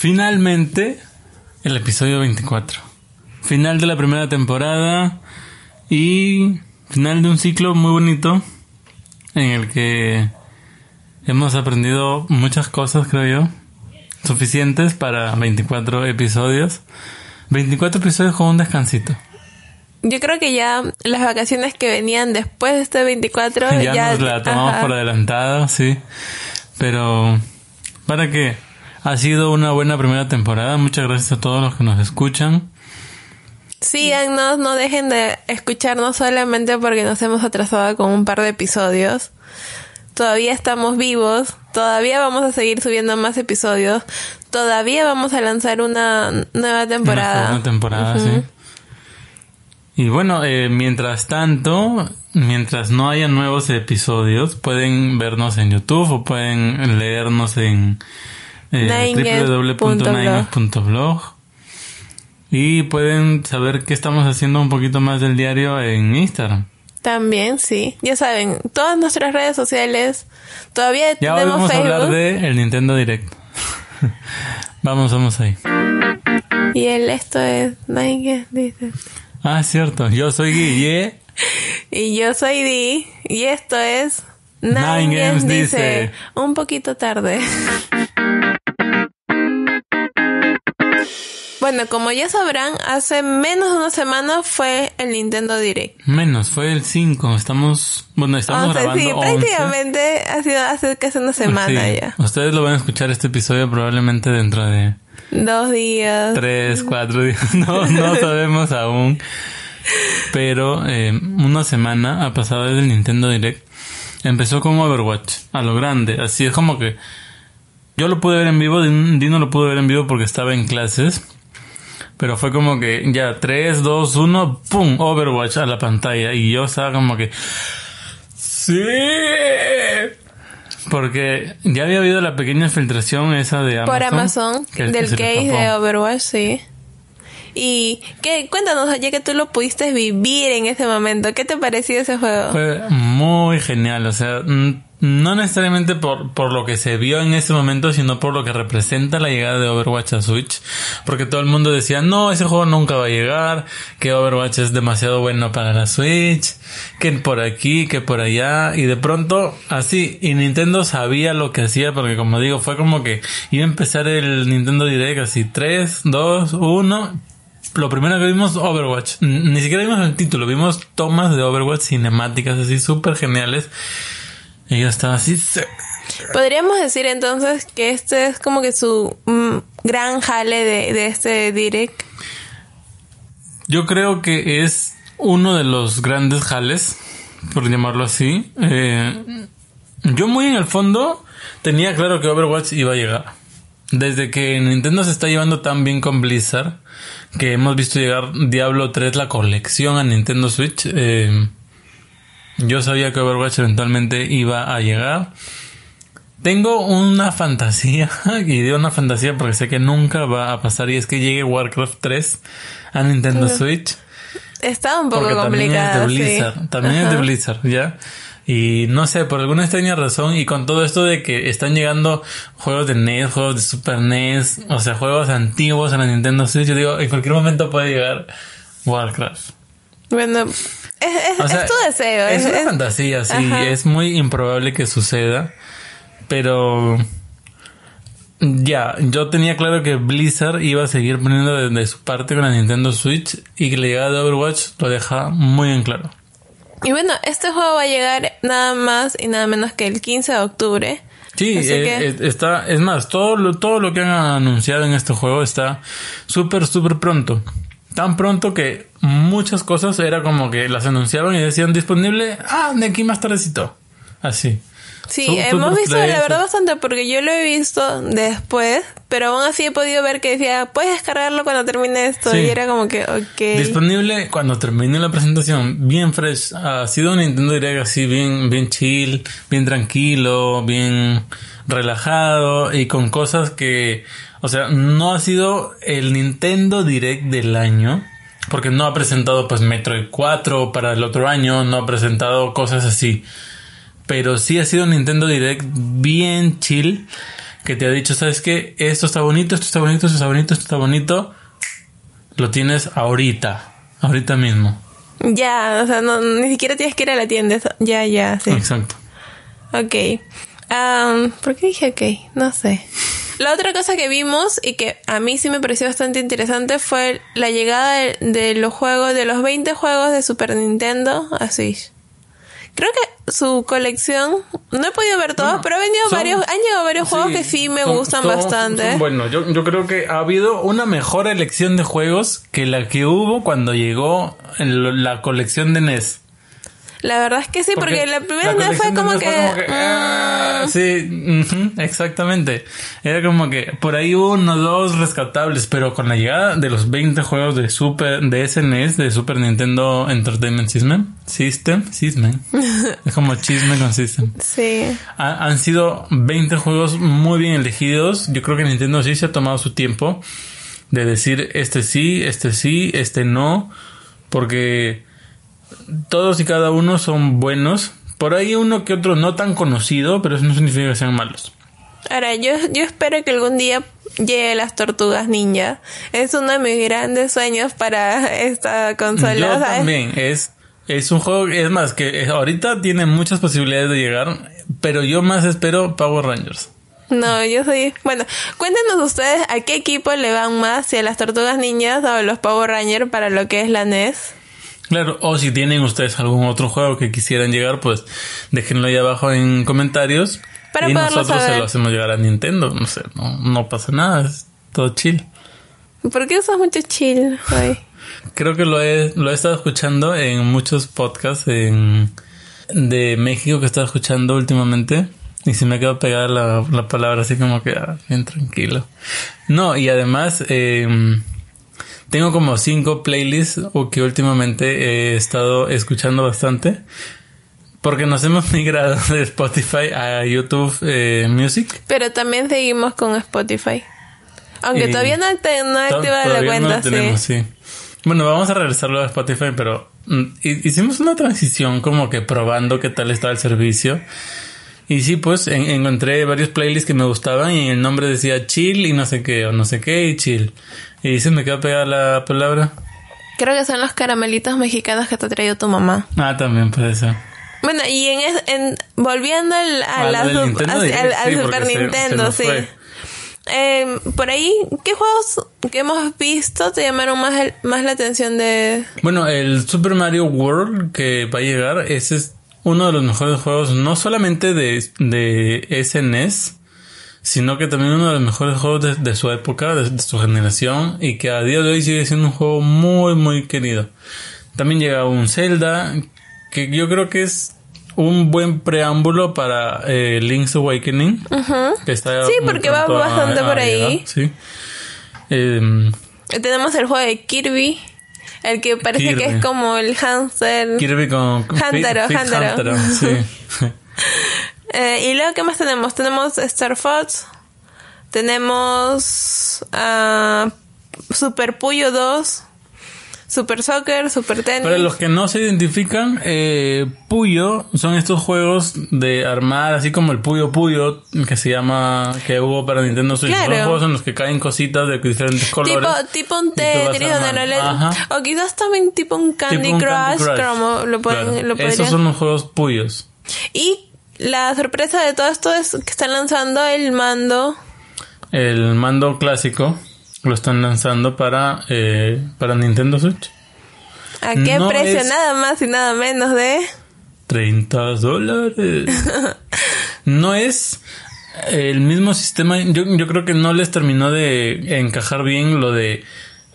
Finalmente, el episodio 24. Final de la primera temporada y final de un ciclo muy bonito en el que hemos aprendido muchas cosas, creo yo, suficientes para 24 episodios. 24 episodios con un descansito. Yo creo que ya las vacaciones que venían después de este 24 ya, ya, nos la tomamos ajá. por adelantado, sí. Pero para que ha sido una buena primera temporada. Muchas gracias a todos los que nos escuchan. Síganos, no dejen de escucharnos solamente porque nos hemos atrasado con un par de episodios. Todavía estamos vivos, todavía vamos a seguir subiendo más episodios, todavía vamos a lanzar una nueva temporada. Una segunda temporada, sí. Y bueno, eh, mientras tanto, mientras no haya nuevos episodios, pueden vernos en YouTube o pueden leernos en eh, y pueden saber qué estamos haciendo un poquito más del diario en Instagram. También, sí. Ya saben, todas nuestras redes sociales, todavía Ya hoy tenemos vamos a Facebook. hablar de el Nintendo Direct. vamos, vamos ahí. Y el esto es Nike, dice. Ah, cierto. Yo soy Guille. Y yo soy Di, y esto es Nine Nine Games Games dice. dice, un poquito tarde. Bueno, como ya sabrán, hace menos de una semana fue el Nintendo Direct. Menos, fue el 5. Estamos, bueno, estamos 11, grabando sí, 11. prácticamente ha sido hace casi una semana Sí. ya. Ustedes lo van a escuchar este episodio probablemente dentro de Dos días. 3, 4 días. No, no sabemos aún. Pero eh, una semana ha pasado desde el Nintendo Direct. Empezó con Overwatch, a lo grande. Así es como que yo lo pude ver en vivo, Din- Dino lo pude ver en vivo porque estaba en clases. Pero fue como que ya 3, 2, 1, ¡pum! Overwatch a la pantalla. Y yo estaba como que... ¡Sí! Porque ya había habido la pequeña filtración esa de Amazon. por Amazon, que- del case de Overwatch, sí. Y ¿qué? cuéntanos, ya que tú lo pudiste vivir en ese momento, ¿qué te pareció ese juego? Fue muy genial, o sea, mm, no necesariamente por, por lo que se vio en ese momento, sino por lo que representa la llegada de Overwatch a Switch. Porque todo el mundo decía, no, ese juego nunca va a llegar, que Overwatch es demasiado bueno para la Switch, que por aquí, que por allá, y de pronto, así, y Nintendo sabía lo que hacía, porque como digo, fue como que iba a empezar el Nintendo Direct así, 3, 2, 1, lo primero que vimos Overwatch. Ni siquiera vimos el título, vimos tomas de Overwatch cinemáticas así súper geniales. Yo estaba así. Podríamos decir entonces que este es como que su mm, gran jale de, de este direct. Yo creo que es uno de los grandes jales, por llamarlo así. Eh, yo muy en el fondo tenía claro que Overwatch iba a llegar. Desde que Nintendo se está llevando tan bien con Blizzard, que hemos visto llegar Diablo 3, la colección a Nintendo Switch, eh, yo sabía que Overwatch eventualmente iba a llegar. Tengo una fantasía, y digo una fantasía porque sé que nunca va a pasar, y es que llegue Warcraft 3 a Nintendo Switch. Está un poco Porque también es de sí. Blizzard, también es de. Blizzard, ¿ya? Y no sé, por alguna extraña razón, y con todo esto de que están llegando juegos de NES, juegos de Super NES, o sea, juegos antiguos a la Nintendo Switch, yo digo, en cualquier momento puede llegar Warcraft. Bueno, es, O sea, es tu deseo. Es es- una es- fantasía, sí, Ajá. es muy improbable que suceda, pero ya, yo tenía claro que Blizzard iba a seguir poniendo de, de su parte con la Nintendo Switch y que la llegada de Overwatch lo deja muy en claro. Y bueno, este juego va a llegar nada más y nada menos que el 15 de octubre. Sí, eh, que- eh, está, es más, todo lo, todo lo que han anunciado en este juego está súper, súper pronto. Tan pronto que muchas cosas era como que las anunciaban y decían disponible, ah, de aquí más tardecito. Así. Sí, hemos visto la verdad bastante porque yo lo he visto después, pero aún así he podido ver que decía, puedes descargarlo cuando termine esto. Sí. Y era como que, ok. Disponible cuando termine la presentación, bien fresh. Ha sido un Nintendo Direct así, bien, bien chill, bien tranquilo, bien relajado y con cosas que, o sea, no ha sido el Nintendo Direct del año. Porque no ha presentado pues Metroid 4 para el otro año, no ha presentado cosas así. Pero sí ha sido un Nintendo Direct bien chill que te ha dicho, ¿sabes qué? Esto está bonito, esto está bonito, esto está bonito, esto está bonito. Lo tienes ahorita, ahorita mismo. Ya, o sea, no, ni siquiera tienes que ir a la tienda. Ya, ya, sí. Exacto. Ok. Am, ¿Por qué dije ok? No sé. La otra cosa que vimos y que a mí sí me pareció bastante interesante fue la llegada de, de los juegos, de los 20 juegos de Super Nintendo a Switch. Creo que su colección, no he podido ver todos, Bueno, pero han venido son- varios, han llegado varios juegos que sí me son- gustan son- bastante. bueno, yo, yo creo que ha habido una mejor elección de juegos que la que hubo cuando llegó la colección de NES. La verdad es que sí, porque, la primera vez fue como que... fue ah, mm, sí, exactamente. Era como que por ahí hubo uno dos rescatables, pero con la llegada de los 20 juegos de Super, de SNES, de Super Nintendo Entertainment System, System, System, es como chisme con System. sí. Ha- han sido 20 juegos muy bien elegidos. Yo creo que Nintendo sí se ha tomado su tiempo de decir este sí, este sí, este no, porque todos y cada uno son buenos. Por ahí uno que otro no tan conocido, pero eso no significa que sean malos. Ahora, yo, yo espero que algún día llegue las tortugas ninja. Es uno de mis grandes sueños para esta consola. Yo ¿sabes? también, es, es un juego, es más, que ahorita tiene muchas posibilidades de llegar, pero yo más espero Power Rangers. No, yo soy... Bueno, cuéntenos ustedes a qué equipo le van más, si a las tortugas ninjas o a los Power Rangers para lo que es la NES. Claro, o si tienen ustedes algún otro juego que quisieran llegar, pues déjenlo ahí abajo en comentarios. Para y nosotros se lo hacemos llegar a Nintendo. No sé, no, no pasa nada, es todo chill. ¿Por qué usas mucho chill hoy? Creo que lo he, lo he estado escuchando en muchos podcasts en, de México que he estado escuchando últimamente. Y se me ha quedado pegada la, la palabra así como que ah, bien tranquilo. No, y además eh, tengo como cinco playlists o que últimamente he estado escuchando bastante. Porque nos hemos migrado de Spotify a YouTube eh, Music. Pero también seguimos con Spotify. Aunque Y- todavía no, te, no activado la no cuenta, tenemos, sí. sí. Bueno, vamos a regresarlo a Spotify, pero mm, hi- hicimos una transición como que probando qué tal estaba el servicio. Y sí, pues en- encontré varios playlists que me gustaban y el nombre decía chill y no sé qué, o no sé qué y chill. Y se me quedó pegada la palabra. Creo que son los caramelitos mexicanos que te ha traído tu mamá. Ah, también puede ser. Bueno, y en, es- en volviendo al, al- sí, Super se- Nintendo, sí. Eh, por ahí, ¿qué juegos que hemos visto te llamaron más, el- más la atención de... Bueno, el Super Mario World que va a llegar, ese es uno de los mejores juegos, no solamente de, de SNES, sino que también uno de los mejores juegos de, de su época, de, de su generación, y que a día de hoy sigue siendo un juego muy, muy querido. También llega un Zelda, que yo creo que es un buen preámbulo para eh, Link's Awakening. que está Sí, porque va a- bastante a por ahí. llegar, sí. Em, Tenemos el juego de Kirby, el que parece que Kirby. es como el hamster. Kirby con... Hantaro, Hantaro. Sí. Eh, y luego, ¿qué más tenemos? Tenemos Star Fox, tenemos ah, Super Puyo 2, Super Soccer, Super Tennis. Para los que no se identifican, eh, Puyo son estos juegos de armar, así como el Puyo Puyo, que se llama, que hubo para Nintendo Switch. Claro. Son juegos en los que caen cositas de diferentes colores. Tipo, tipo un Tetris donde no. O quizás también tipo un Candy, Tipo un Crush, Candy Crush. como lo pueden... Claro. Lo podrían- Esos son los juegos Puyos. Y la sorpresa de todo esto es que están lanzando el mando... El mando clásico lo están lanzando para, eh, para Nintendo Switch. ¿A qué No precio? Nada más y nada menos de... 30 dólares. no es el mismo sistema. Yo, yo creo que no les terminó de encajar bien lo de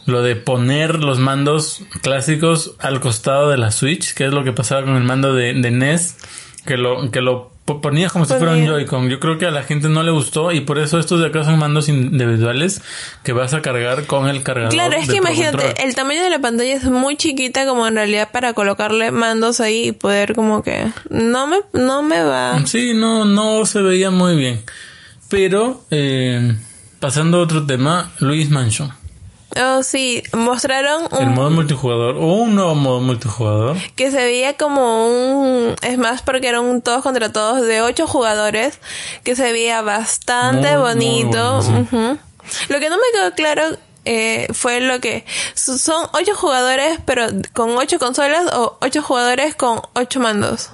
lo de poner los mandos clásicos al costado de la Switch, que es lo que pasaba con el mando de, de NES, que lo que lo ponías como si fuera un. Joy-Con. Yo creo que a la gente no le gustó y por eso estos de acá son mandos individuales que vas a cargar con el cargador. Claro, es que imagínate, Control. el tamaño de la pantalla es muy chiquita como en realidad para colocarle mandos ahí y poder como que... No me, no me va... Sí, no, no se veía muy bien. Pero, eh, pasando a otro tema, Luis Mansion. Oh, sí, mostraron El un modo multijugador o un nuevo modo multijugador. que se veía como un es más porque eran un todos contra todos de ocho jugadores que se veía bastante Muy, muy bonito bueno, sí. Ujú. lo que no me quedó claro eh, fue lo que so- son ocho jugadores pero con ocho consolas o ocho jugadores con ocho mandos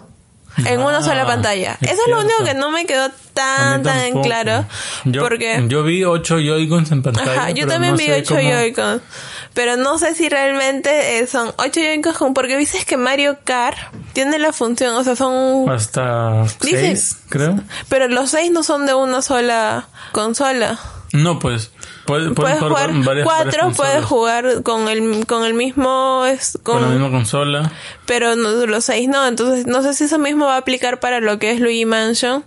en una Ah, sola pantalla es eso es lo único cierto. que no me quedó tan tan en claro Yo, porque yo vi 8 Joy-Cons en pantalla. Ajá, yo pero también no vi sé 8 cómo- Joy-Con. Pero no sé si realmente eh, son 8 Joy-Cons con- porque dices que Mario Kart tiene la función, o sea, son... Hasta Dice- 6, creo. Pero los 6 no son de una sola consola. No, pues. Puedes, Puedes jugar con varias, 4, varias puedes jugar con el, con el mismo... es- Con con, la misma consola. Pero no- los 6 no, entonces no sé si eso mismo va a aplicar para lo que es Luigi Mansion.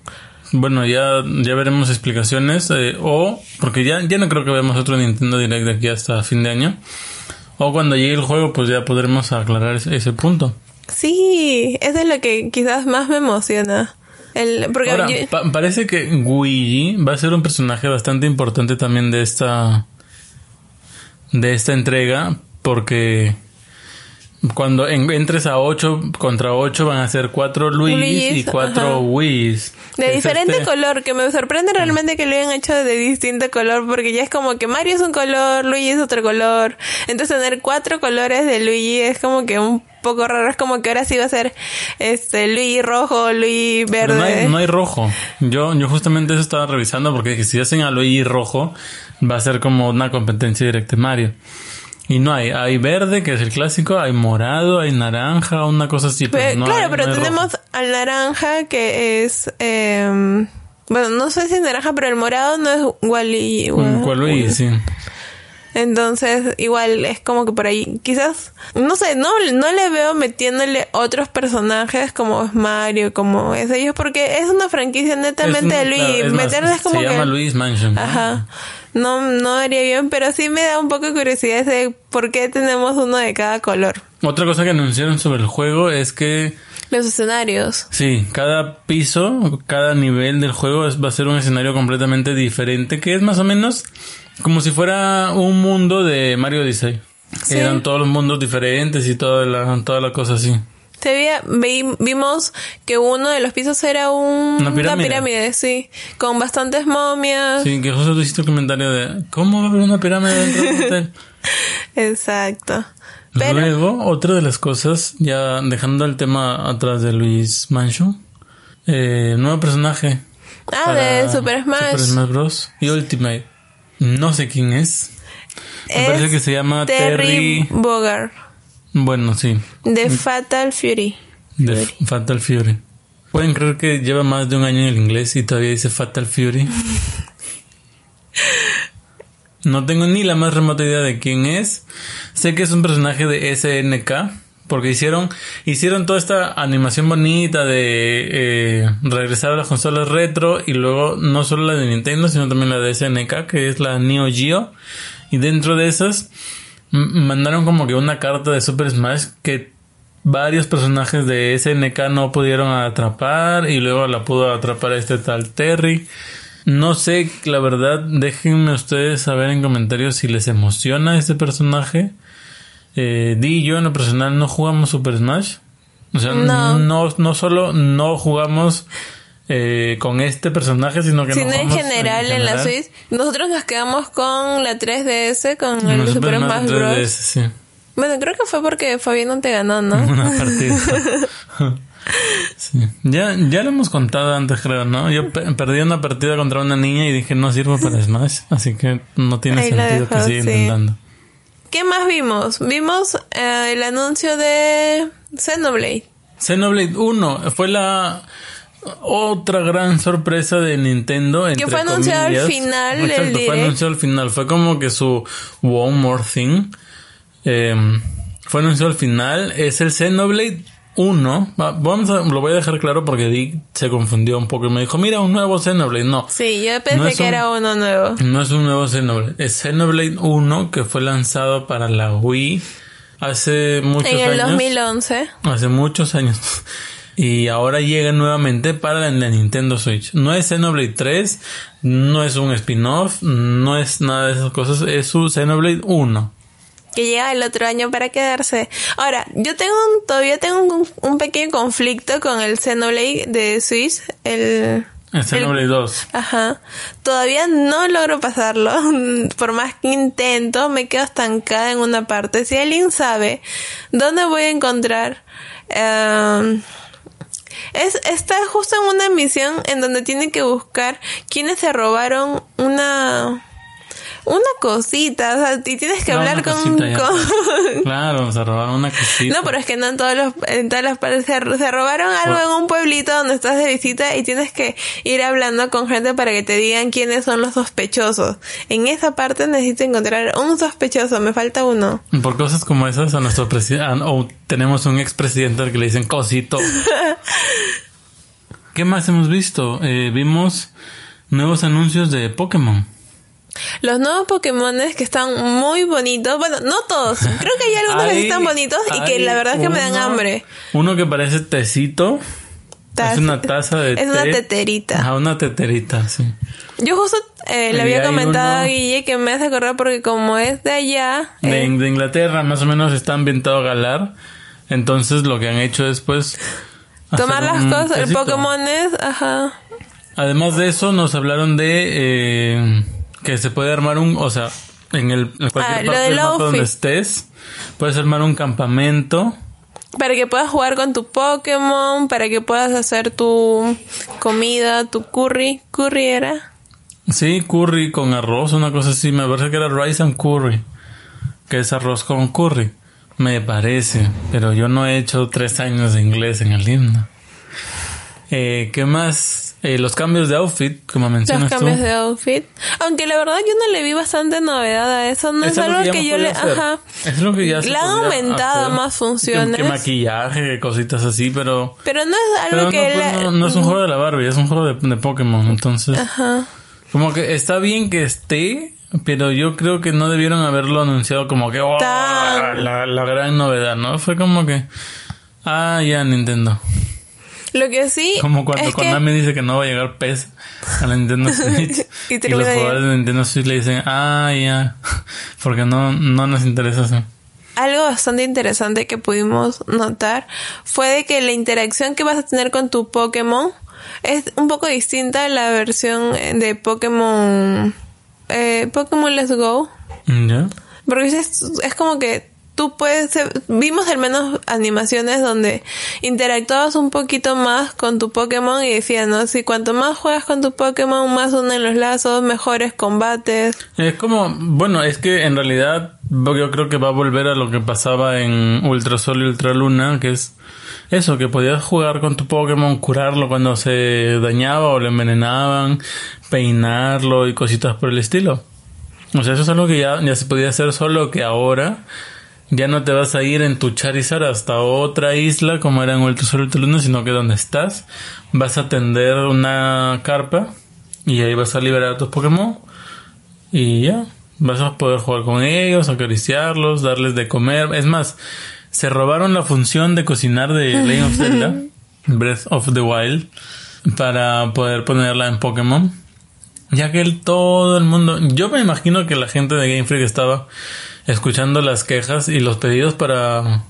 Bueno, ya, ya veremos explicaciones. eh, o, porque ya, ya no creo que veamos otro Nintendo Direct de aquí hasta fin de año. O cuando llegue el juego, pues ya podremos aclarar ese, ese punto. Sí, eso es lo que quizás más me emociona. El, porque Ahora, yo- pa- parece que Luigi va a ser un personaje bastante importante también de esta de esta entrega porque cuando en- entres a 8 contra 8 van a ser 4 Luigis Luigis, y 4 ajá. Wiis. De Es diferente este- color, que me sorprende realmente que lo hayan hecho de distinto color, porque ya es como que Mario es un color, Luigi es otro color. Entonces tener cuatro colores de Luigi es como que un poco raro, es como que ahora sí va a ser este Luigi rojo, Luigi verde. no hay, no hay rojo. Yo, yo justamente eso estaba revisando porque dije, si hacen a Luigi rojo, va a ser como una competencia directa de Mario. Y no hay, hay verde, que es el clásico, hay morado, hay naranja, una cosa así. Pero Pe- no claro, hay- pero no hay rojo. tenemos al naranja que es eh, bueno, no sé si es naranja, pero el morado no es Wally. Mm, ¿Cuál Luigi? Sí. Entonces, igual es como que por ahí, quizás, no sé, no, no le veo metiéndole otros personajes como es Mario, como es ellos, porque es una franquicia netamente Es de Luigi. claro, es más, Meterles como se que. llama Luigi's Mansion. Ajá. No, no haría bien, pero sí me da un poco de curiosidad de por qué tenemos uno de cada color. Otra cosa que anunciaron sobre el juego es que Los escenarios. sí, cada piso, cada nivel del juego va a ser un escenario completamente diferente, que es más o menos como si fuera un mundo de Mario Odyssey. Sí. Eran todos los mundos diferentes y toda la, toda la cosa así. Se veía, vi- vimos que uno de los pisos era un, Una pirámide. pirámide, sí, con bastantes momias. Sí, que justo tú hiciste el comentario de ¿cómo va a haber una pirámide dentro del hotel? Exacto. Pero, Luego, otra de las cosas, ya dejando el tema atrás de Luis Mansion, eh, nuevo personaje. ah, de Super Smash. Super Smash Bros. y Ultimate. No sé quién es. Me Es parece que se llama Terry Terry. Bogard, Bueno, sí. de Fatal Fury. De Fatal Fury. Pueden creer que lleva más de un año en el inglés y todavía dice Fatal Fury. No tengo ni la más remota idea de quién es. Sé que es un personaje de SNK. Porque hicieron, hicieron toda esta animación bonita de eh, regresar a las consolas retro y luego no solo la de Nintendo, sino también la de SNK, que es la Neo Geo. Y dentro de esas mandaron como que una carta de Super Smash que varios personajes de SNK no pudieron atrapar y luego la pudo atrapar este tal Terry. No sé, la verdad, déjenme ustedes saber en comentarios si les emociona este personaje. Eh, Di y yo en lo personal no jugamos Super Smash. O sea, No. no, no, solo no jugamos eh, con este personaje, sino que Sino no en general en la general. Switch. Nosotros nos quedamos con la 3DS, con En el Super Smash Smash 3DS, Bros. sí. Bueno, creo que fue porque Fabián te ganó, ¿no? Una partida. Sí. Ya, ya lo hemos contado antes, creo, ¿no? Yo pe- perdí una partida contra una niña y dije no sirvo para Smash, así que no tiene Ahí la sentido que dejo, siga sí. intentando. ¿Qué más vimos? Vimos eh, el anuncio de Xenoblade. Xenoblade 1 fue la otra gran sorpresa de Nintendo. entre fue anunciado al comillas. final del Exacto, fue direct. anunciado al final. Fue como que su One More Thing. Eh, fue anunciado al final. Es el Xenoblade 1. Va- Vamos a, lo voy a dejar claro porque Dick se confundió un poco y me dijo, mira, un nuevo Xenoblade. No, Sí, yo pensé No que un- era uno nuevo. no es un nuevo Xenoblade. Es Xenoblade 1 que fue lanzado para la Wii hace muchos En el años. 2011. Hace muchos años. Y ahora llega nuevamente para la Nintendo Switch. No es Xenoblade 3, no es un spin-off, no es nada de esas cosas, es su Xenoblade 1 que llega el otro año para quedarse. Ahora, yo tengo un, todavía tengo un, un pequeño conflicto con el Xenoblade de Switch, el el Xenoblade 2. Ajá. Todavía no logro pasarlo. Por más que intento, me quedo estancada en una parte. Si alguien sabe dónde voy a encontrar... Em, es, está justo en una misión en donde tiene que buscar quienes se robaron una una cosita, o sea, y tienes que hablar con, Claro, se robaron una cosita. No, pero es que no en todos los, en todas las partes se, robaron algo en un pueblito donde estás de visita y tienes que ir hablando con gente para que te digan quiénes son los sospechosos. En esa parte necesito encontrar un sospechoso, me falta uno. Por cosas como esas a nuestro presidente, o tenemos un expresidente al que le dicen cosito. ¿Qué más hemos visto? Eh, vimos nuevos anuncios de Pokémon. Los nuevos Pokémon que están muy bonitos. Bueno, no todos. Creo que hay algunos que están bonitos y que la verdad es que me dan hambre. Uno que parece tecito. es una taza de Es una teterita. Ah, una teterita, sí. Yo justo eh, le había comentado a Guille que me hace acordar porque como es de allá... De, eh, Inglaterra, más o menos está ambientado a Galar. Entonces lo que han hecho es pues... Tomar las cosas, el Pokémon es... Ajá. Además de eso nos hablaron de... Eh, que se puede armar un, o sea, en el en cualquier ah, parte del mapa donde estés, puedes armar un campamento. Para que puedas jugar con tu Pokémon, para que puedas hacer tu comida, tu curry. ¿Curry era? Sí, curry con arroz, una cosa así. Me parece que era rice and curry. Que es arroz con curry. Me parece. Pero yo no he hecho tres años de inglés en el himno. Eh, ¿Qué más? Eh, los cambios de outfit, como mencionas Los cambios de outfit. Aunque la verdad yo no le vi bastante novedad a eso. No es, algo que, yo le... Ajá. Es lo que ya se Le han aumentado más funciones. Que, maquillaje, cositas así, pero... Pero no es algo que... Pues, no, no, es un juego de la Barbie, es un juego de, de Pokémon. Entonces... Ajá. Como que está bien que esté, pero yo creo que no debieron haberlo anunciado como que oh, la, la, gran novedad, ¿no? Fue como que ah ya Nintendo. Lo que sí. Como cuando Konami dice que no va a llegar PES a la Nintendo Switch. y, los jugadores de Nintendo Switch le dicen, ah, ya. Porque no, no nos interesa eso. Algo bastante interesante que pudimos notar fue de que la interacción que vas a tener con tu Pokémon es un poco distinta a la versión de Pokémon. Eh, Pokémon Let's Go. ¿Ya? Porque es, es como que tú puedes, vimos al menos animaciones donde interactuabas un poquito más con tu Pokémon y decían, ¿no? Si cuanto más juegas con tu Pokémon, más unen los lazos, mejores combates. Es como, bueno, es que en realidad yo creo que va a volver a lo que pasaba en Ultra Sol y Ultra Luna, que es eso, que podías jugar con tu Pokémon, curarlo cuando se dañaba o le envenenaban, peinarlo y cositas por el estilo. O sea, eso es algo que ya, ya se podía hacer solo que ahora ya no te vas a ir en tu Charizard hasta otra isla como era en el Tesoro Luna, sino que donde estás vas a tender una carpa y ahí vas a liberar a tus Pokémon y ya vas a poder jugar con ellos, acariciarlos, darles de comer. Es más, se robaron la función de cocinar de Legend of Zelda, Breath of the Wild, para poder ponerla en Pokémon. Ya que el, todo el mundo, yo me imagino que la gente de Game Freak estaba escuchando las quejas y los pedidos para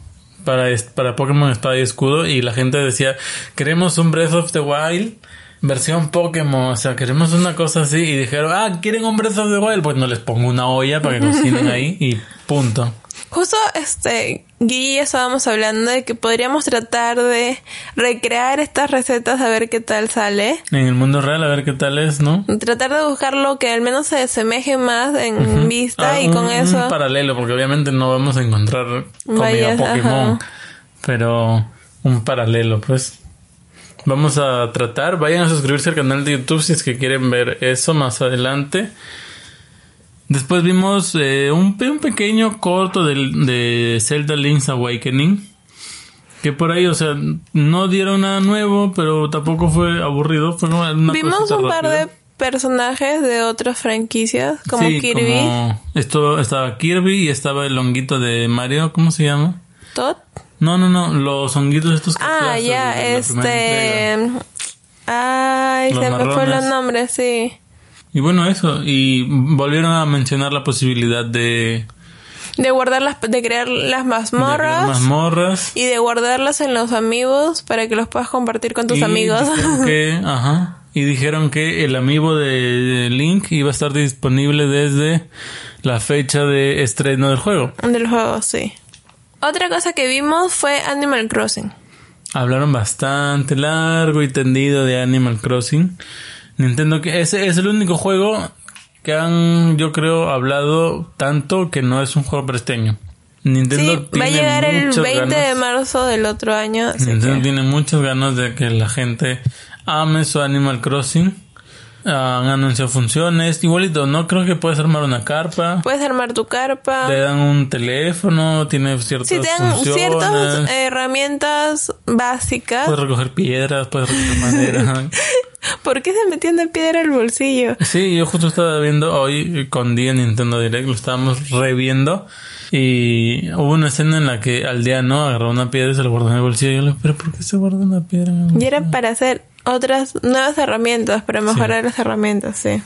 para, para Pokémon Espada y Escudo y la gente decía, queremos un Breath of the Wild versión Pokémon, o sea, queremos una cosa así y dijeron, ah, ¿quieren un Breath of the Wild? Pues no les pongo una olla para que cocinen ahí y punto. Justo, este, Y estábamos hablando de que podríamos tratar de recrear estas recetas a ver qué tal sale. En el mundo real a ver qué tal es, ¿no? Tratar de buscar lo que al menos se asemeje más en vista ah, y con eso. Un paralelo, porque obviamente no vamos a encontrar comida Pokémon, pero un paralelo, pues. Vamos a tratar, vayan a suscribirse al canal de YouTube si es que quieren ver eso más adelante. Después vimos eh, un, un, pequeño corto de, de Zelda Link's Awakening. Que por ahí, o sea, no dieron nada nuevo, pero tampoco fue aburrido. Fue una Vimos un par de personajes de otras franquicias, como Kirby. esto, estaba Kirby y estaba el longuito de Mario, ¿cómo se llama? Todd. No, no, no, los honguitos estos que Ah, ya, este... Ay, Los se me fue los nombres, sí. Y bueno, eso. Y volvieron a mencionar la posibilidad de, De guardarlas, de crear las de crear mazmorras. mazmorras. Y de guardarlas en los amigos para que los puedas compartir con tus Y amigos. que, ajá, y dijeron que el amiibo de Link iba a estar disponible desde la fecha de estreno del juego. Del juego, sí. Otra cosa que vimos fue Animal Crossing. Hablaron bastante largo y tendido de Animal Crossing. Nintendo que ese es el único juego que han, yo creo, hablado tanto que no es un juego para este año. Nintendo Sí, va a tiene llegar el muchas 20 de ganas- marzo del otro año. Nintendo que... tiene muchas ganas de que la gente ame su Animal Crossing. Han anunciado funciones. Igualito, no creo que puedes armar una carpa. Puedes armar tu carpa. Le dan un teléfono, tiene ciertas Si te dan funciones. ciertas herramientas básicas. Puedes recoger piedras, puedes recoger madera. ¿Por qué se metiendo piedra al bolsillo? sí, yo justo estaba viendo hoy con día Nintendo Direct, lo estábamos reviendo. Y hubo una escena en la que Aldeano agarró una piedra y se la guardó en el bolsillo. Y yo le pero ¿por qué se guarda una piedra en el Y era para hacer otras nuevas herramientas, para mejorar las herramientas, sí.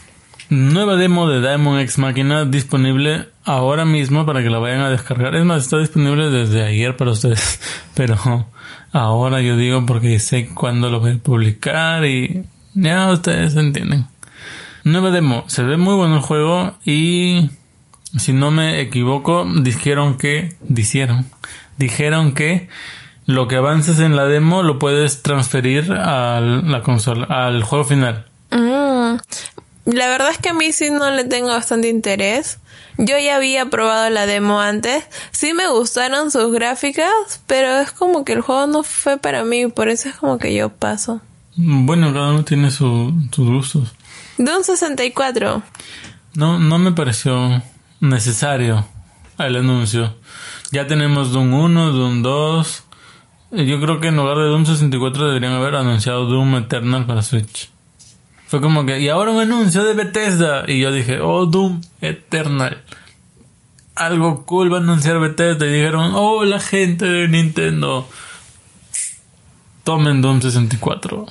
Nueva demo de Diamond X Máquina disponible ahora mismo para que la vayan a descargar. Es más, está disponible desde ayer para ustedes. Pero ahora yo digo porque sé cuándo lo voy a publicar y ya ustedes entienden. Nueva demo. Se ve muy bueno el juego y si no me equivoco, dijeron que, dijeron, dijeron que lo que avances en la demo lo puedes transferir la consola, al juego final. Mm. La verdad es que a mí sí no le tengo bastante interés. Yo ya había probado la demo antes. Sí me gustaron sus gráficas, pero es como que el juego no fue para mí, por eso es como que yo paso. Bueno, cada uno tiene su- sus gustos. Doom 64. No, no me pareció necesario el anuncio. Ya tenemos Doom 1, Doom 2. Eh, Yo creo que en lugar de Doom 64 deberían haber anunciado Doom Eternal para Switch. Fue como que, y ahora un anuncio de Bethesda. Y yo dije, oh, Doom Eternal. Algo cool va a anunciar Bethesda. Y dijeron, oh, la gente de Nintendo. Tomen Doom 64.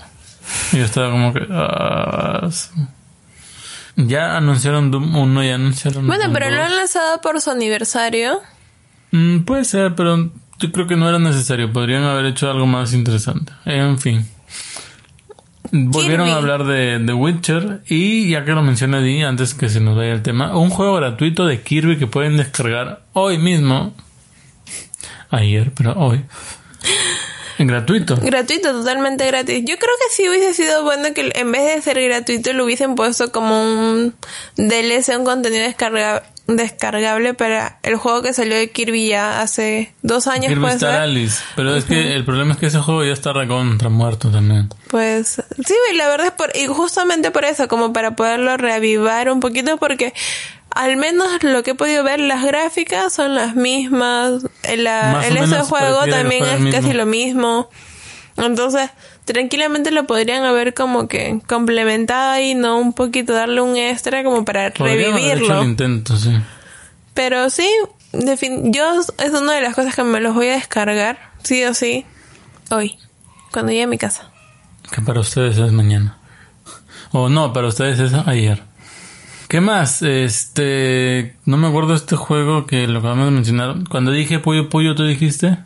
Yo estaba como que, ah, ya anunciaron Doom 1, ya anunciaron Bueno, Doom pero lo 2. han lanzado por su aniversario. Mm, puede ser, pero yo creo que no era necesario. Podrían haber hecho algo más interesante. En fin. Volvieron Kirby. a hablar de The Witcher y ya que lo mencioné Di, antes que se nos vaya el tema, un juego gratuito de Kirby que pueden descargar hoy mismo. Ayer, pero hoy. Gratuito. Gratuito, totalmente gratis. Yo creo que sí hubiese sido bueno que en vez de ser gratuito lo hubiesen puesto como un DLC, un contenido descarga- descargable para el juego que salió de Kirby ya hace dos años. Kirby Star ser. Alice. Pero es que el problema es que ese juego ya está recontra muerto también. Pues sí, la verdad es por, y justamente por eso, como para poderlo reavivar un poquito, porque al menos lo que he podido ver, las gráficas son las mismas, el, Más o el ese juego también es el casi lo mismo. Entonces, tranquilamente lo podrían haber como que complementado ahí, no un poquito darle un extra como para Podrían haber hecho revivirlo. el intento, sí. Pero sí, yo es una de las cosas que me los voy a descargar, sí o sí, hoy, cuando llegue a mi casa. Que para ustedes es mañana. O no, para ustedes es ayer. ¿Qué más? Este, no me acuerdo de este juego que lo acabamos de mencionar. Cuando dije Puyo Puyo, ¿tú dijiste?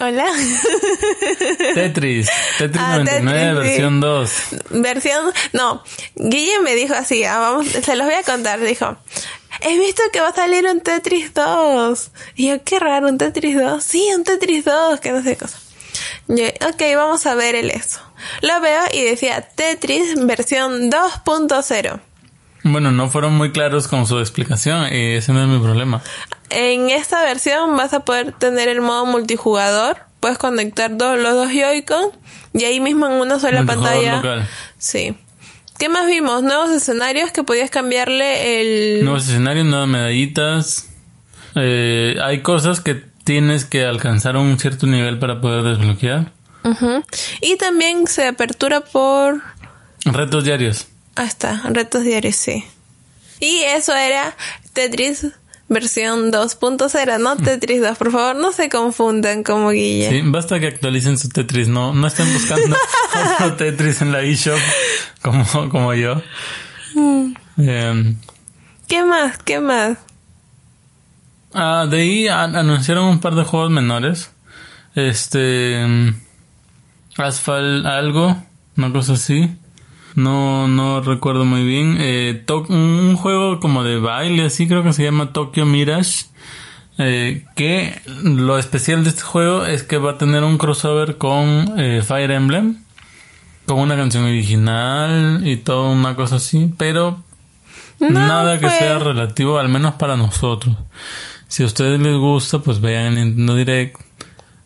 Hola. Tetris. Tetris Ah, 99 Tetris, sí. versión 2. Versión, no, Guille me dijo así, ah, vamos, se los voy a contar, dijo, he visto que va a salir un Tetris 2. Y yo, qué raro, un Tetris 2. Sí, un Tetris 2, que no sé qué cosa. Yo, ok, vamos a ver el eso. Lo veo y decía Tetris versión 2.0. Bueno, no fueron muy claros con su explicación y ese no es mi problema. En esta versión vas a poder tener el modo multijugador. Puedes conectar dos, los dos Joy-Con y ahí mismo en una sola pantalla. local. Sí. ¿Qué más vimos? Nuevos escenarios que podías cambiarle el... Nuevos escenarios, nuevas medallitas. Eh, hay cosas que tienes que alcanzar un cierto nivel para poder desbloquear. Ujú. Y también se apertura por... Retos diarios. Ah, está, retos diarios, sí. Y eso era Tetris versión 2.0, no Tetris 2. Por favor, no se confundan como Guille. Sí, basta que actualicen su Tetris, no, no estén buscando otro Tetris en la eShop como, como yo. Em, ¿Qué más? ¿Qué más? ah, de ahí anunciaron un par de juegos menores. Este. em, Asphalt algo, una cosa así. No, no recuerdo muy bien. Eh, un juego como de baile, así creo que se llama Tokyo Mirage. Eh, que lo especial de este juego es que va a tener un crossover con eh, Fire Emblem. Con una canción original y toda una cosa así. Pero No, nada que pues. sea relativo, al menos para nosotros. Si a ustedes les gusta, pues vean el Nintendo Direct.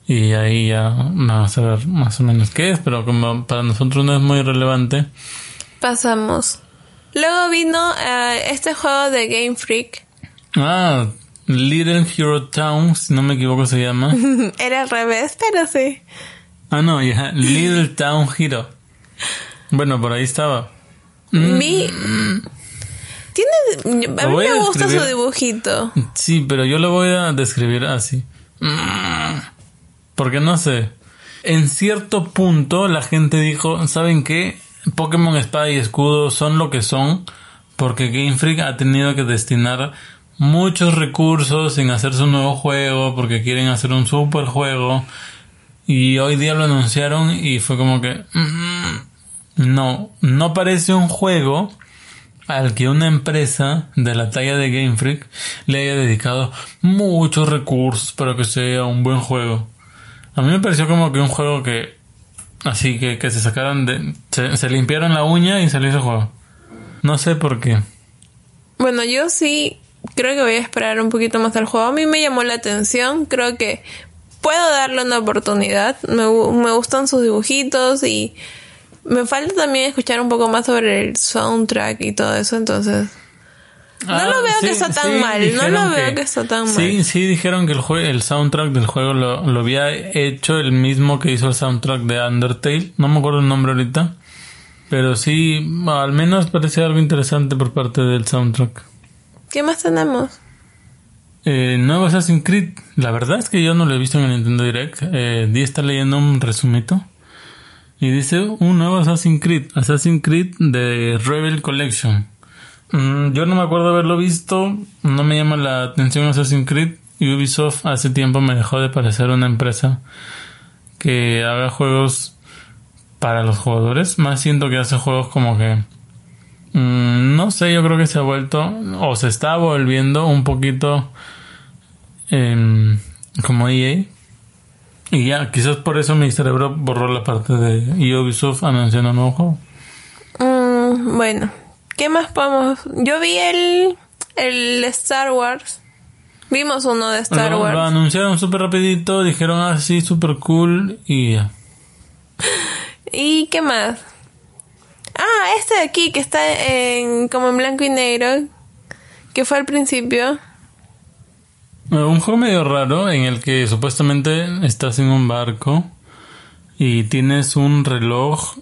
Y ahí ya van a saber más o menos qué es, pero como para nosotros no es muy relevante. Pasamos. Luego vino eh, este juego de Game Freak. Ah, Little Hero Town, si no me equivoco se llama. Era al revés, pero sí. Ah, no, ya, Little Town Hero. Bueno, por ahí estaba. Mm. Vi... Tiene... A mí me gusta su dibujito. Sí, pero yo lo voy a describir así. Porque no sé. En cierto punto la gente dijo, ¿saben qué? Pokémon Espada y Escudo son lo que son porque Game Freak ha tenido que destinar muchos recursos en hacer su nuevo juego porque quieren hacer un super juego y hoy día lo anunciaron y fue como que mm, no, no parece un juego al que una empresa de la talla de Game Freak le haya dedicado muchos recursos para que sea un buen juego. A mí me pareció como que un juego que así que, que se sacaron de se, limpiaron la uña y se le hizo juego. No sé por qué. Bueno, yo sí creo que voy a esperar un poquito más al juego. A mí me llamó la atención. Creo que puedo darle una oportunidad. Me gustan sus dibujitos y me falta también escuchar un poco más sobre el soundtrack y todo eso. Entonces, No lo veo que está tan mal, no lo veo que está tan Sí, mal. sí dijeron que el jue- el soundtrack del juego lo, lo había hecho el mismo que hizo el soundtrack de Undertale. No me acuerdo el nombre ahorita. Pero sí, al menos parece algo interesante por parte del soundtrack. ¿qué más tenemos? Eh, nuevo Assassin's Creed. La verdad es que yo no lo he visto en el Nintendo Direct. Eh, Di está leyendo un resumito. Y dice un nuevo Assassin's Creed. Assassin's Creed de Rebel Collection. Mm, yo no me acuerdo haberlo visto. No me llama la atención Assassin's Creed. Ubisoft hace tiempo me dejó de parecer una empresa que haga juegos para los jugadores. Más siento que hace juegos como que... mm, no sé, yo creo que se ha vuelto o se está volviendo un poquito em, como EA. Y ya, quizás por eso mi cerebro borró la parte de Ubisoft anunciando un nuevo juego. Mm, bueno, ¿qué más podemos? Yo vi el, el Star Wars. Vimos uno de Star lo, Wars. lo anunciaron súper rapidito, dijeron así, súper cool y ya. ¿Y qué más? Ah, este de aquí que está en como en blanco y negro, que fue al principio. Un juego medio raro en el que supuestamente estás en un barco y tienes un reloj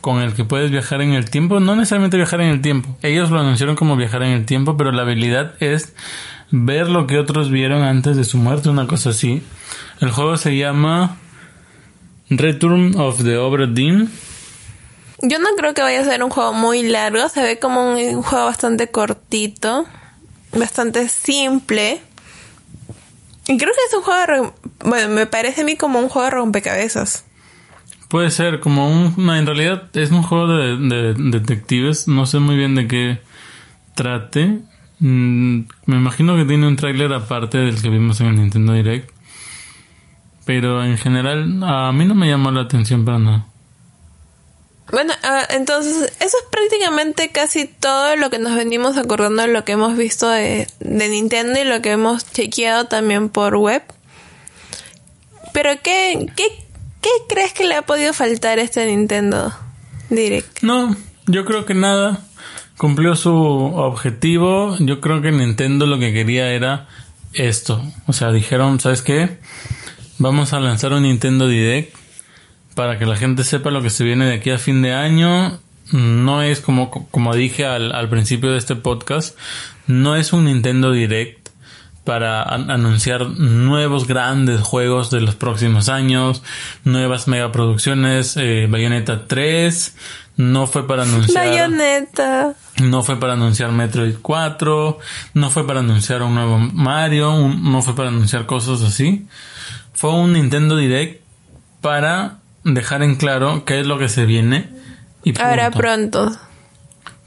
con el que puedes viajar en el tiempo. No necesariamente viajar en el tiempo. Ellos lo anunciaron como viajar en el tiempo, pero la habilidad es ver lo que otros vieron antes de su muerte, una cosa así. El juego se llama Return of the Obra. Yo no creo que vaya a ser un juego muy largo, se ve como un, juego bastante cortito, bastante simple. Y creo que es un juego, de bueno, me parece a mí como un juego de rompecabezas. Puede ser como un... en realidad es un juego de, de detectives. No sé muy bien de qué trate. Mm, me imagino que tiene un tráiler aparte del que vimos en el Nintendo Direct. Pero en general a mí no me llamó la atención para nada. Bueno, ah, entonces eso es prácticamente casi todo lo que nos venimos acordando de lo que hemos visto de, de Nintendo y lo que hemos chequeado también por web. Pero ¿qué, qué, qué crees que le ha podido faltar este Nintendo Direct? No, yo creo que nada. Cumplió su objetivo. Yo creo que Nintendo lo que quería era esto. O sea, dijeron, ¿sabes qué? Vamos a lanzar un Nintendo Direct para que la gente sepa lo que se viene de aquí a fin de año. No es como, como dije al, al principio de este podcast, no es un Nintendo Direct para an- anunciar nuevos grandes juegos de los próximos años, nuevas megaproducciones, eh, Bayonetta 3, no fue para anunciar Bayonetta. no fue para anunciar Metroid 4, no fue para anunciar un nuevo Mario, un- no fue para anunciar cosas así. Fue un Nintendo Direct para dejar en claro qué es lo que se viene y. Ahora pronto.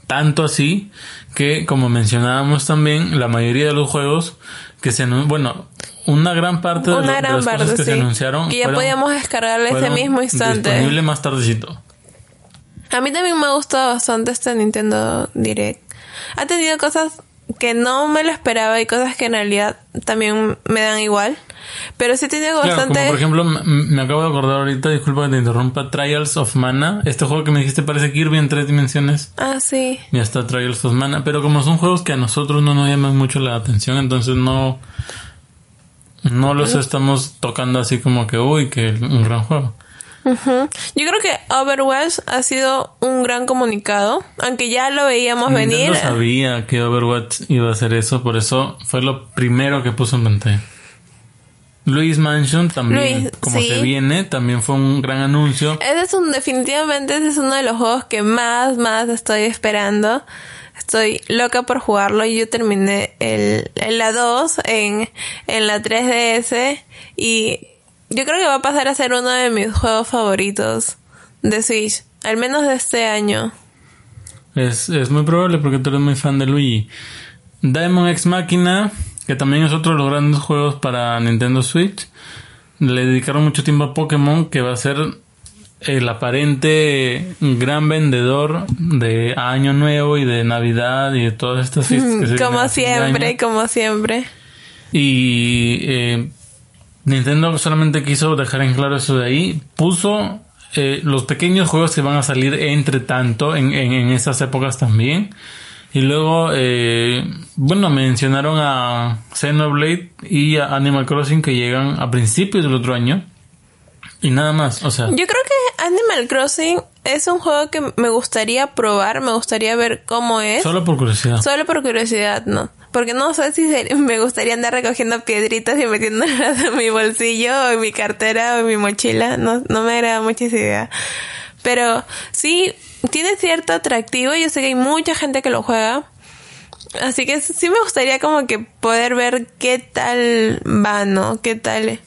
Tanto así que, como mencionábamos también, la mayoría de los juegos que se bueno, una gran parte de, lo- Una de gran las cosas que se anunciaron Que ya fueron- podíamos descargarle ese mismo instante. disponible más tardecito. A mí también me ha gustado bastante este Nintendo Direct. Ha tenido cosas que no me lo esperaba y cosas que en realidad también me dan igual. Pero sí Claro, bastante... como por ejemplo, me acabo de acordar ahorita, disculpa que te interrumpa, Trials of Mana. Este juego que me dijiste parece Kirby en tres dimensiones. Ah, sí. Ya está Trials of Mana. Pero como son juegos que a nosotros no nos llaman mucho la atención, entonces no... No los estamos tocando así como que, uy, que un gran juego. Yo creo que Overwatch ha sido un gran comunicado, aunque ya lo veíamos venir. Nintendo sabía que Overwatch iba a hacer eso, por eso fue lo primero que puso en pantalla. Luis Mansion también, Luis, como sí. se viene, también fue un gran anuncio. Ese es un, definitivamente ese es uno de los juegos que más, más estoy esperando. Estoy loca por jugarlo. Yo terminé el, el la 2 en, en la 3DS y yo creo que va a pasar a ser uno de mis juegos favoritos de Switch, al menos de este año. Es, es muy probable porque tú eres muy fan de Luigi. Diamond X Machina, que también es otro de los grandes juegos para Nintendo Switch. Le dedicaron mucho tiempo a Pokémon, que va a ser el aparente gran vendedor de Año Nuevo y de Navidad y de todas estas fiestas que se vienen Como siempre, como siempre. Y eh, Nintendo solamente quiso dejar en claro eso de ahí. Puso eh, los pequeños juegos que van a salir entre tanto en, en, en estas épocas también. Y luego, eh, bueno, mencionaron a Xenoblade y a Animal Crossing que llegan a principios del otro año. Y nada más, o sea, Yo creo que Animal Crossing es un juego que me gustaría probar, me gustaría ver cómo es. solo por curiosidad. Solo por curiosidad, ¿no? Porque no sé si me gustaría andar recogiendo piedritas y metiéndolas en mi bolsillo o en mi cartera o en mi mochila. No, no me agrada mucho esa idea. Pero sí, tiene cierto atractivo. Yo sé que hay mucha gente que lo juega. Así que sí me gustaría como que poder ver qué tal va, ¿no? ¿Qué tal?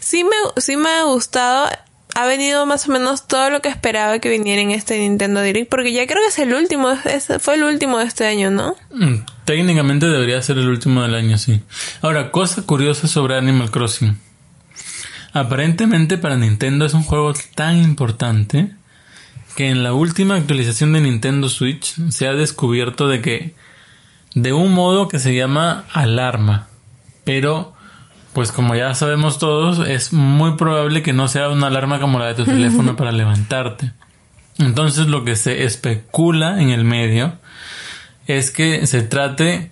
Sí me, sí me ha gustado. Ha venido más o menos todo lo que esperaba que viniera en este Nintendo Direct. Porque ya creo que es el último. fue el último de este año, ¿no? Mm, Técnicamente debería ser el último del año, sí. Ahora, cosa curiosa sobre Animal Crossing. Aparentemente para Nintendo es un juego tan importante que en la última actualización de Nintendo Switch se ha descubierto de que de un modo que se llama alarma. Pero, pues como ya sabemos todos, es muy probable que no sea una alarma como la de tu teléfono para levantarte. Entonces lo que se especula en el medio es que se trate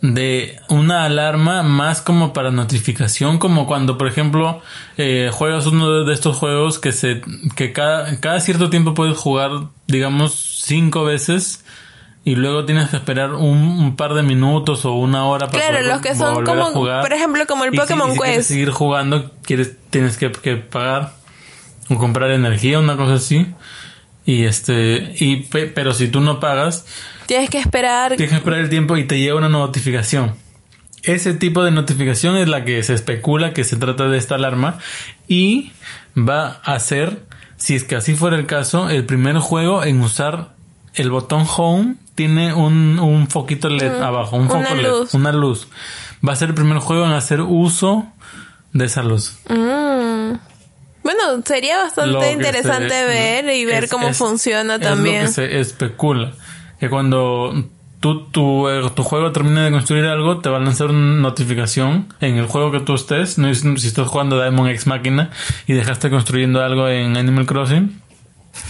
de una alarma más como para notificación, como cuando, por ejemplo, eh, juegas uno de- estos juegos que se, que cada, cada cierto tiempo puedes jugar, digamos, cinco veces y luego tienes que esperar un, un par de minutos o una hora para Claro, poder los que son a como, jugar. por ejemplo, como el Y si- Pokémon y si quieres Quest. seguir jugando, quieres, tienes que, que pagar o comprar energía, una cosa así. Y este, y, pe- pero si tú no pagas, Tienes que esperar. Tienes que esperar el tiempo y te llega una notificación. Ese tipo de notificación es la que se especula que se trata de esta alarma y va a ser, si es que así fuera el caso, el primer juego en usar el botón home tiene un, un foquito LED abajo, un foco LED, luz. una luz. Va a ser el primer juego en hacer uso de esa luz. Mm. Bueno, sería bastante interesante se- ver y ver es- cómo es- funciona es también. lo que se especula. Que cuando tú, tu, eh, tu juego termine de construir algo, te va a lanzar una notificación en el juego que tú estés. No si estás jugando Diamond X Máquina y dejaste construyendo algo en Animal Crossing,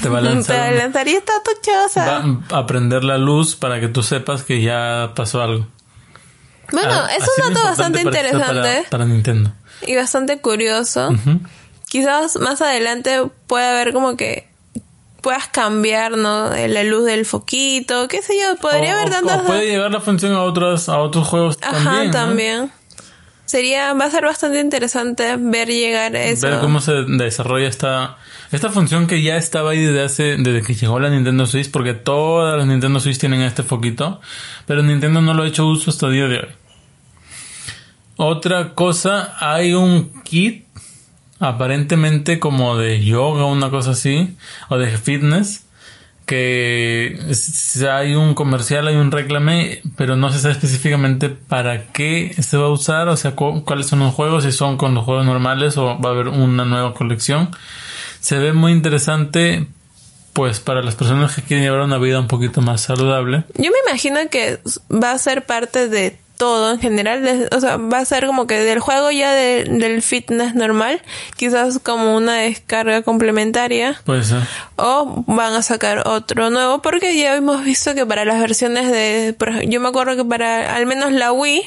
te va a Te lanzar. un- lanzaría esta tuchosa. va a prender la luz para que tú sepas que ya pasó algo. Bueno, Ah, es un dato bastante interesante Para, para Nintendo. y bastante curioso. Quizás más adelante pueda haber como que puedas cambiar, ¿no? La luz del foquito, qué sé yo, podría O- haber tantas... o puede llegar la función a otros, a otros juegos Ajá, también. ¿no? también. Sería, va a ser bastante interesante ver llegar eso. Ver cómo se desarrolla esta, esta función que ya estaba ahí desde hace, desde que llegó la Nintendo Switch, porque todas las Nintendo Switch tienen este foquito, pero Nintendo no lo ha hecho uso hasta el día de hoy. Otra cosa, hay un kit aparentemente como de yoga, una cosa así, o de fitness, que hay un comercial, hay un reclame, pero no se sabe específicamente para qué se va a usar, o sea, cuáles son los juegos, si son con los juegos normales o va a haber una nueva colección. Se ve muy interesante, pues para las personas que quieren llevar una vida un poquito más saludable. Yo me imagino que va a ser parte de todo en general. O sea, va a ser como que del juego ya del fitness normal, quizás como una descarga complementaria. Puede ser. O van a sacar otro nuevo, porque ya hemos visto que para las versiones de. Por yo me acuerdo que para al menos la Wii.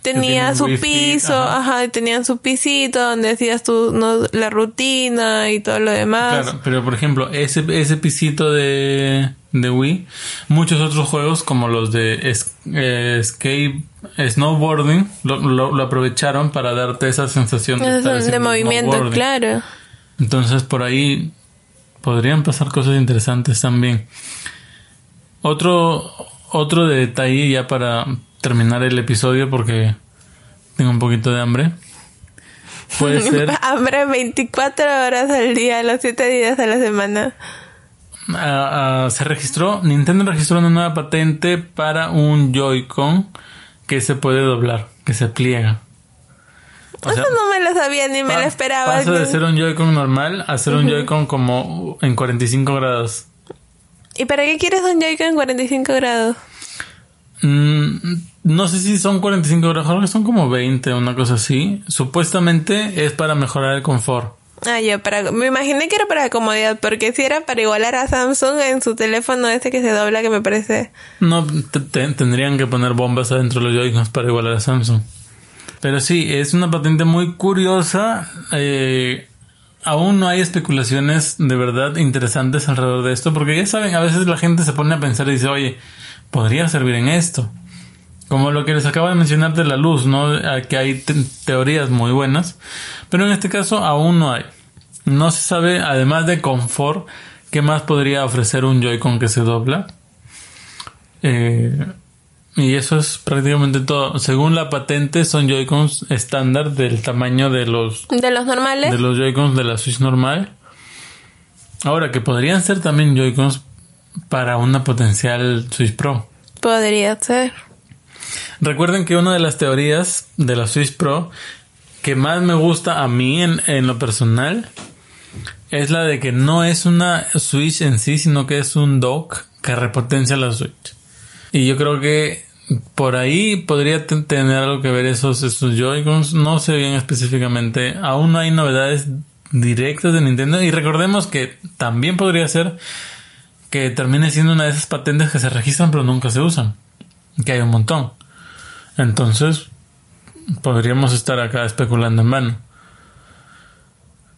Tenía su piso, ajá. y tenían su pisito donde hacías tu, la rutina y todo lo demás. Claro, pero por ejemplo, ese, ese pisito de, de Wii, muchos otros juegos como los de eh, skate, snowboarding, lo, lo, aprovecharon para darte esa sensación de, de movimiento, claro. Entonces por ahí podrían pasar cosas interesantes también. Otro, otro detalle ya para terminar el episodio porque tengo un poquito de hambre. Puede ser. hambre 24 horas al día, los 7 días de la semana. Ah, se registró, Nintendo registró una nueva patente para un Joy-Con que se puede doblar, que se pliega. Eso no me lo sabía ni me lo esperaba. Pasa de ser un Joy-Con normal a ser un Joy-Con como en 45 grados. ¿Y para qué quieres un Joy-Con en 45 grados? Mm, no sé si son 45 grados, creo que son como 20 o una cosa así. Supuestamente es para mejorar el confort. Ah, yo para, me imaginé que era para comodidad, porque si era para igualar a Samsung en su teléfono ese que se dobla, que me parece. No, tendrían que poner bombas adentro de los Joy-Cons para igualar a Samsung. Pero sí, es una patente muy curiosa. Eh, aún no hay especulaciones de verdad interesantes alrededor de esto, porque ya saben, a veces la gente se pone a pensar y dice, oye, podría servir en esto. Como lo que les acabo de mencionar de la luz, ¿no? Que hay teorías muy buenas, pero en este caso aún no hay. No se sabe, además de confort, qué más podría ofrecer un Joy-Con que se dobla. Eh, y eso es prácticamente todo. Según la patente, son Joy-Cons estándar del tamaño de los... De los normales. De los Joy-Cons de la Switch normal. Ahora, que podrían ser también Joy-Cons para una potencial Switch Pro. Podría ser. Recuerden que una de las teorías de la Switch Pro que más me gusta a mí en, en lo personal es la de que no es una Switch en sí, sino que es un dock que repotencia la Switch. Y yo creo que por ahí podría tener algo que ver esos, esos Joy-Cons. No sé bien específicamente. Aún no hay novedades directas de Nintendo. Y recordemos que también podría ser que termine siendo una de esas patentes que se registran pero nunca se usan. Que hay un montón. Entonces, podríamos estar acá especulando en vano.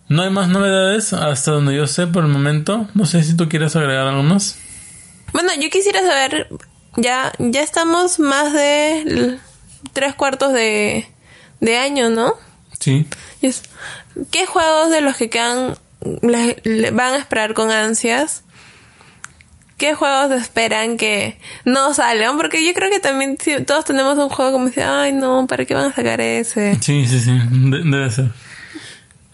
No hay más novedades hasta donde yo sé por el momento. No sé si tú quieres agregar algo más. Bueno, yo quisiera saber, ya, ya estamos más de tres cuartos de, de año, ¿no? Sí. ¿Qué juegos de los que quedan van a esperar con ansias? ¿Qué juegos esperan que no salgan? Porque yo creo que también todos tenemos un juego como dice, ay no, ¿para qué van a sacar ese? Sí, sí, sí, debe ser.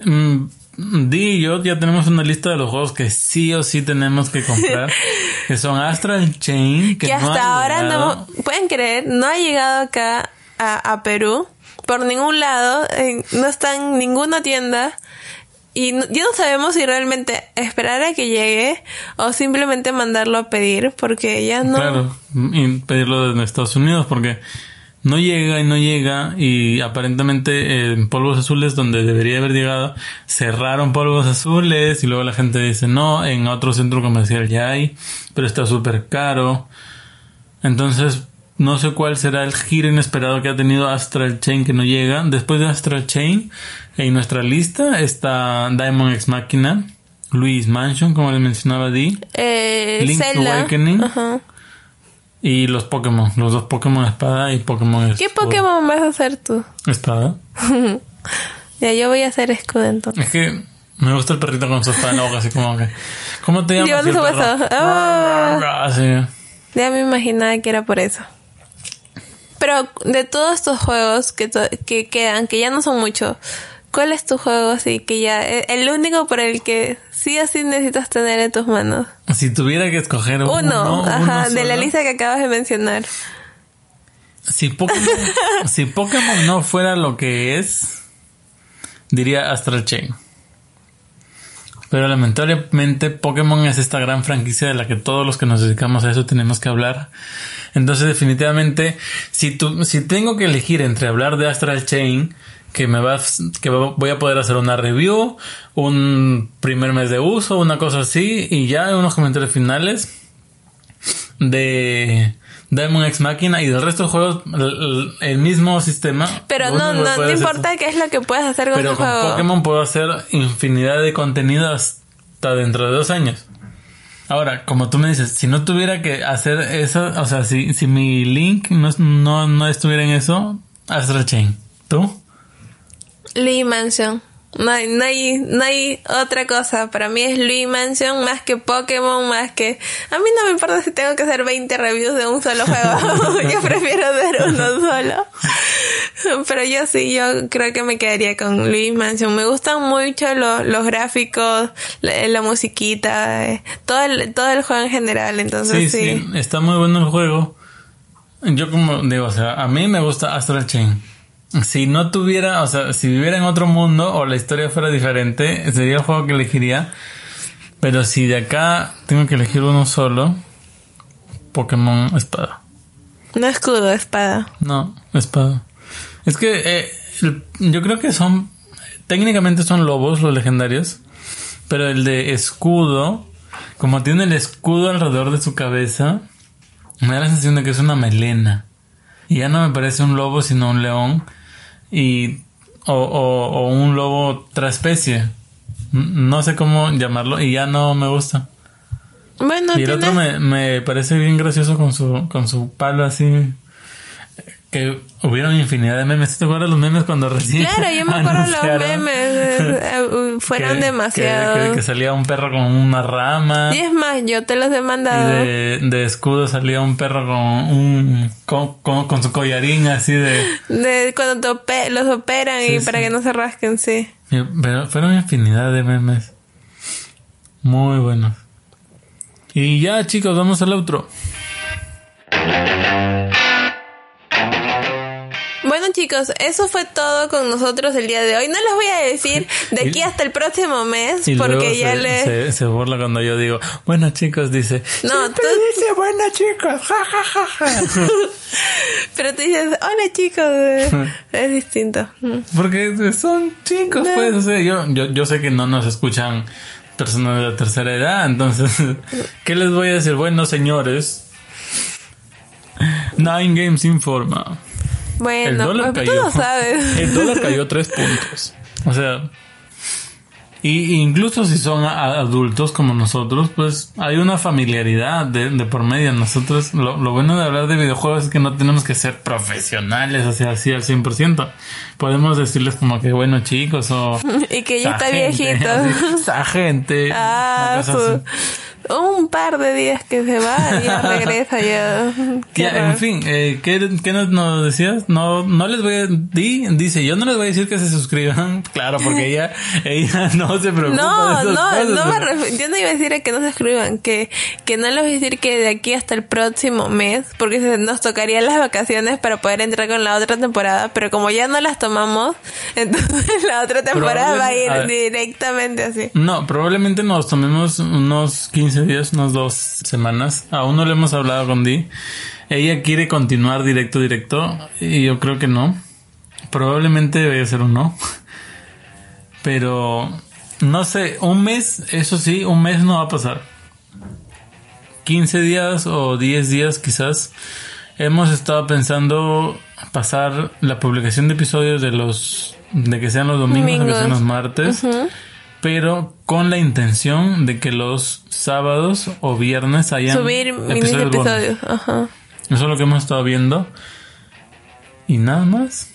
Mm, Di y yo ya tenemos una lista de los juegos que sí o sí tenemos que comprar, que son Astral Chain, que, hasta ahora no, pueden creer, no ha llegado acá a, a Perú por ningún lado, no está en ninguna tienda. Y ya no sabemos si realmente esperar a que llegue o simplemente mandarlo a pedir, porque ya no. Claro, y pedirlo desde Estados Unidos, porque no llega y no llega, y aparentemente en Polvos Azules, donde debería haber llegado, cerraron Polvos Azules, y luego la gente dice, no, en otro centro comercial ya hay, pero está súper caro. Entonces, no sé cuál será el giro inesperado que ha tenido Astral Chain que no llega. Después de Astral Chain, en nuestra lista está Diamond X Machina, Luis Mansion, como les mencionaba Di, eh, Link's Awakening Y los Pokémon, los dos Pokémon Espada y Pokémon ¿Qué Pokémon vas a hacer tú? Espada. ya, yo voy a hacer escudo entonces. Es que me gusta el perrito con su espada en la boca, así como que... ¿Cómo te llamas? Yo no. Ah. Así. Ya me imaginaba que era por eso. Pero de todos estos juegos que, que quedan, que ya no son muchos, ¿cuál es tu juego así que ya, e- el único por el que sí o sí necesitas tener en tus manos? Si tuviera que escoger uno, Uno, uno ajá, de la lista que acabas de mencionar. Si Pokémon, si Pokémon no fuera lo que es, diría Astral Chain. Pero lamentablemente Pokémon es esta gran franquicia de la que todos los que nos dedicamos a eso tenemos que hablar. Entonces definitivamente, si, tu, si tengo que elegir entre hablar de Astral Chain, que me va, que voy a poder hacer una review, un primer mes de uso, una cosa así, y ya unos comentarios finales de Diamond X Máquina y del resto de juegos el, el mismo sistema. Pero no, no, no importa qué es lo que puedes hacer con pero tu con juego. Pokémon puedo hacer infinidad de contenido hasta dentro de dos años. Ahora, como tú me dices, si no tuviera que hacer eso, o sea, si, si mi link no, no, no estuviera en eso, Astral Chain. ¿Tú? Luigi Mansion. No hay, no hay, no hay otra cosa. Para mí es Luigi Mansion más que Pokémon, más que... A mí no me importa si tengo que hacer 20 reviews de un solo juego. yo prefiero hacer uno solo. Pero yo sí, yo creo que me quedaría con Luigi Mansion. Me gustan mucho los, los gráficos, la, la musiquita, eh, todo el, todo el juego en general. Sí, Entonces sí. sí, está muy bueno el juego. Yo como digo, o sea, a mí me gusta Astral Chain. Si no tuviera, o sea, si viviera en otro mundo o la historia fuera diferente, sería el juego que elegiría. Pero si de acá tengo que elegir uno solo, Pokémon Espada. No escudo, espada. No, Espada. Es que eh, el- yo creo que son, técnicamente son lobos los legendarios, pero el de escudo, como tiene el escudo alrededor de su cabeza, me da la sensación de que es una melena. Y ya no me parece un lobo, sino un león. Y, o, o, o un lobo traspecie. No sé cómo llamarlo y ya no me gusta. Bueno, Y el otro me, me parece bien gracioso con su, con su palo así. Que hubieron infinidad de memes. ¿Te acuerdas los memes cuando recién? Claro, yo me acuerdo los memes. eh, Fueron que- demasiados. Que, salía un perro con una rama. Y es más, yo te los he Y mandado. de, de escudo salía un perro con un con, con, con su collarín así de De cuando los operan Sí, y para que no se rasquen, sí. pero fueron infinidad de memes muy buenos y ya chicos vamos al Bueno chicos, eso fue todo con nosotros el día de hoy. No les voy a decir de aquí hasta el próximo mes y porque luego ya se, le... se, se burla cuando yo digo bueno chicos dice No, "Siempre tú- dice bueno chicos ja ja ja ja Pero tú dices, hola chicos, es distinto. Mm. porque son chicos No. pues o sea, yo, yo yo sé que no nos escuchan personas de la tercera edad entonces qué les voy a decir bueno señores Nine Games informa el Bueno, dólar pues, cayó. tú lo sabes. El dólar cayó tres puntos. O sea, y incluso si son adultos como nosotros, pues hay una familiaridad de, de por medio. Nosotros, lo, lo bueno de hablar de videojuegos es que no tenemos que ser profesionales, o sea, así al 100%. Podemos decirles como que, bueno, chicos, o... y que ya está "Esa gente", viejito. Esa gente. Ah, su- un par de días que se va y ya regresa ya. En fin, eh, ¿qué, qué nos, nos decías? No, no les voy a... Di, dice, yo no les voy a decir que se suscriban. Claro, porque ella, ella no se preocupa No, no, cosas, no me ref- yo no iba a decir a que no se escriban, que, que no les voy a decir que de aquí hasta el próximo mes, porque se nos tocarían las vacaciones para poder entrar con la otra temporada, pero como ya no las tomamos, entonces la otra temporada va a ir a directamente así. No, probablemente nos tomemos unos 15 días, unas dos semanas. Aún no le hemos hablado con Di. Ella quiere continuar directo, directo. Y yo creo que no. Probablemente debe ser un no. Pero, no sé, un mes, eso sí, un mes no va a pasar. 15 días o 10 días quizás. Hemos estado pensando pasar la publicación de episodios de los, de que sean los domingos, o que Domingos. sean los martes pero con la intención de que los sábados o viernes hayan Subir episodios episodios, ajá. Eso es lo que hemos estado viendo. Y nada más.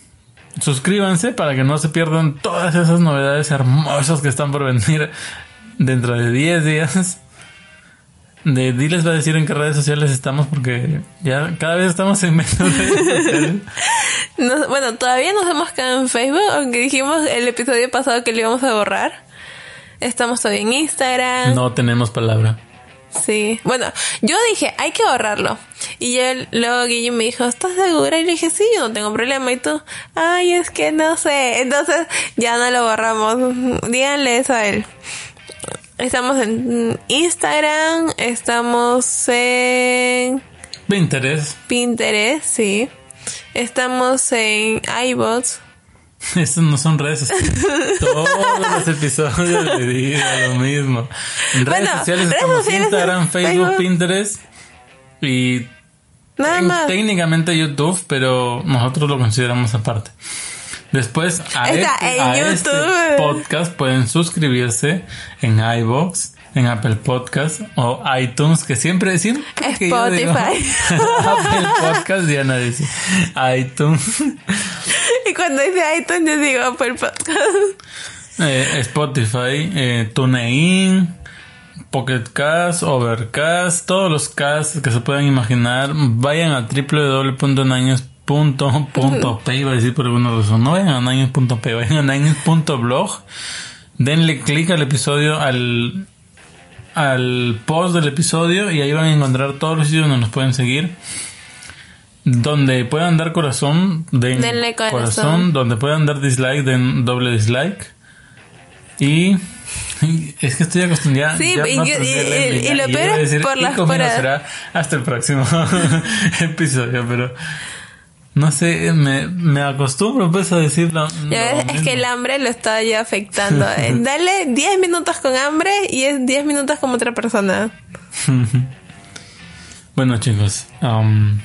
Suscríbanse para que no se pierdan todas esas novedades hermosas que están por venir dentro de 10 días. De diles va a decir en qué redes sociales estamos porque ya cada vez estamos en menos redes sociales. No- bueno, todavía nos hemos quedado en Facebook, aunque dijimos el episodio pasado que lo íbamos a borrar. Estamos todavía en Instagram. No tenemos palabra. Sí. Bueno, yo dije, hay que borrarlo. Y yo, luego Guillermo me dijo, ¿estás segura? Y le dije, sí, yo no tengo problema. Y tú, ay, es que no sé. Entonces, ya no lo borramos. Díganle eso a él. Estamos en Instagram, estamos en Pinterest. Pinterest, sí. Estamos en iBots. Estos no son redes sociales. Todos los episodios le digo lo mismo. En redes Bueno, sociales redes estamos sociales, Instagram, Facebook, Facebook. Pinterest y Nada en- más. técnicamente YouTube, pero nosotros lo consideramos aparte. Después a, este, a este podcast pueden suscribirse en iBox, en Apple Podcast o iTunes, que siempre, yo digo Spotify. Apple Podcast, Diana dice iTunes. Y cuando dice iTunes, yo digo Apple Podcast. Eh, Spotify, eh, TuneIn, Pocket Cast, Overcast, todos los casts que se puedan imaginar, vayan a www.naños.p, iba a decir por alguna razón, no vayan a naños.p, vayan a naños.blog, denle clic al episodio, al, al post del episodio y ahí van a encontrar todos los sitios donde nos pueden seguir. Donde puedan dar corazón, den Denle corazón. Donde puedan dar dislike, den doble dislike. Y es que estoy acostumbrado. Sí, ya y no y- y- y lo peor es por "Y las paradas". será hasta el próximo episodio, pero no sé, me, me acostumbro pues a decirlo. Es que el hambre lo está ya afectando. Eh, Dale 10 minutos con hambre y es 10 minutos como otra persona. Bueno chicos, um,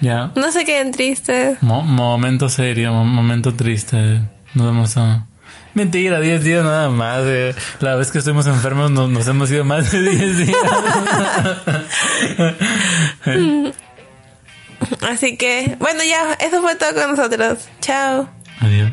ya, No se queden tristes. mo- momento serio, mo- momento triste. Nos vamos a... Mentira, 10 días nada más. eh. La vez que estuvimos enfermos nos, nos hemos ido más de 10 días. Así que, bueno, ya, eso fue todo con nosotros. Chao. Adiós.